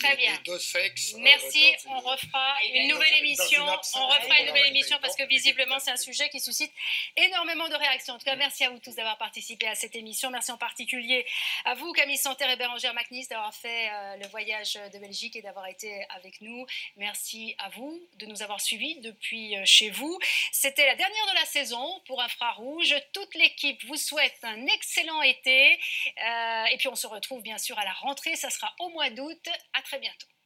Très bien. les deux sexes. euh, Merci, on refera une nouvelle émission. On refera une nouvelle émission parce que visiblement c'est un sujet qui suscite énormément de réactions. En tout cas, merci à vous tous d'avoir participé à cette émission. Merci en particulier à vous, Camille Santerre et Bérangère Macnis, d'avoir fait euh, le voyage de Belgique et d'avoir été avec nous. Merci à vous de nous avoir suivis depuis euh, chez vous. C'était la dernière de la saison pour Infrarouge. Toute l'équipe vous souhaite un excellent été. Et puis on se retrouve bien sûr à la rentrée. Ça sera au mois d'août. Très bientôt.